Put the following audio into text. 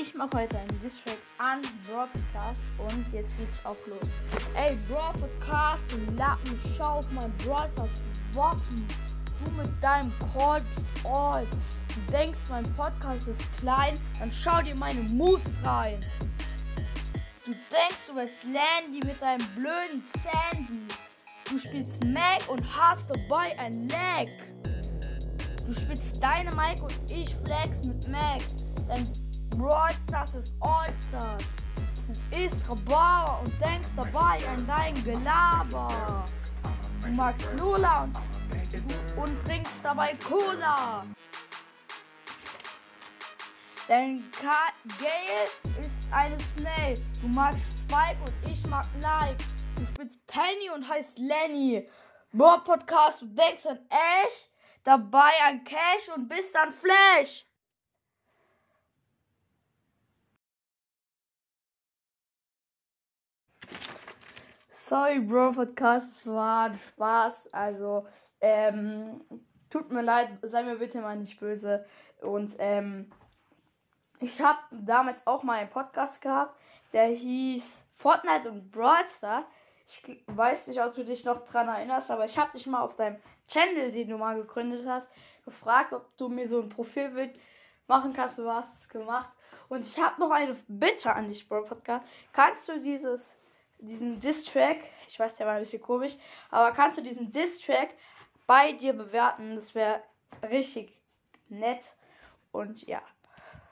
Ich mache heute einen Distrack an Brawl Podcast und jetzt geht's auch los. Ey, Brawl Podcast, Lappen, schau auf mein Brothers Wappen. Du mit deinem Call All. Du denkst, mein Podcast ist klein, dann schau dir meine Moves rein. Du denkst, du bist Landy mit deinem blöden Sandy. Du spielst Mac und hast dabei ein Lag. Du spielst deine Mike und ich flex mit Max. Dein Brawl Stars ist All-Stars. Du isst Rhabarber und denkst dabei an dein Gelaber. Du magst Lola und, und trinkst dabei Cola. Dein Ka Gale ist eine Snail. Du magst Spike und ich mag Like. Du spielst Penny und heißt Lenny. Brawl Podcast, du denkst an Ash, dabei an Cash und bist dann Flash. Sorry, Bro Podcast, es war ein Spaß. Also, ähm, tut mir leid, sei mir bitte mal nicht böse. Und, ähm, ich habe damals auch mal einen Podcast gehabt, der hieß Fortnite und Brawl Stars. Ich weiß nicht, ob du dich noch dran erinnerst, aber ich habe dich mal auf deinem Channel, den du mal gegründet hast, gefragt, ob du mir so ein Profilbild machen kannst. Du hast es gemacht. Und ich habe noch eine Bitte an dich, Bro Podcast. Kannst du dieses diesen Diss-Track, ich weiß, der war ein bisschen komisch, aber kannst du diesen Diss-Track bei dir bewerten? Das wäre richtig nett. Und ja.